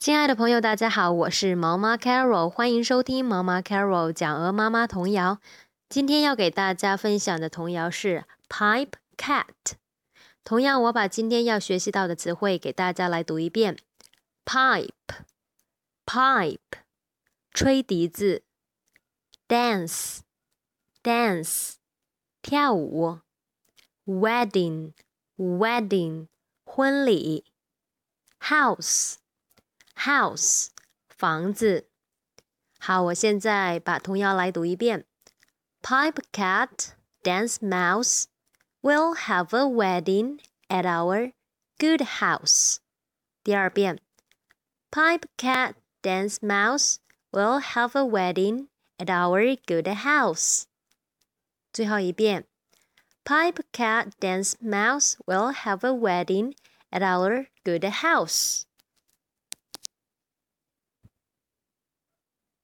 亲爱的朋友，大家好，我是毛妈 Carol，欢迎收听毛妈 Carol 讲鹅妈妈童谣。今天要给大家分享的童谣是 Pipe Cat。同样，我把今天要学习到的词汇给大家来读一遍：pipe，pipe，吹笛子；dance，dance，跳舞；wedding，wedding，婚礼；house。House，房子。好，我现在把童谣来读一遍。Pipe cat, dance mouse, we'll have a wedding at our good house。第二遍。Pipe cat, dance mouse, we'll have a wedding at our good house。最后一遍。Pipe cat, dance mouse, we'll have a wedding at our good house。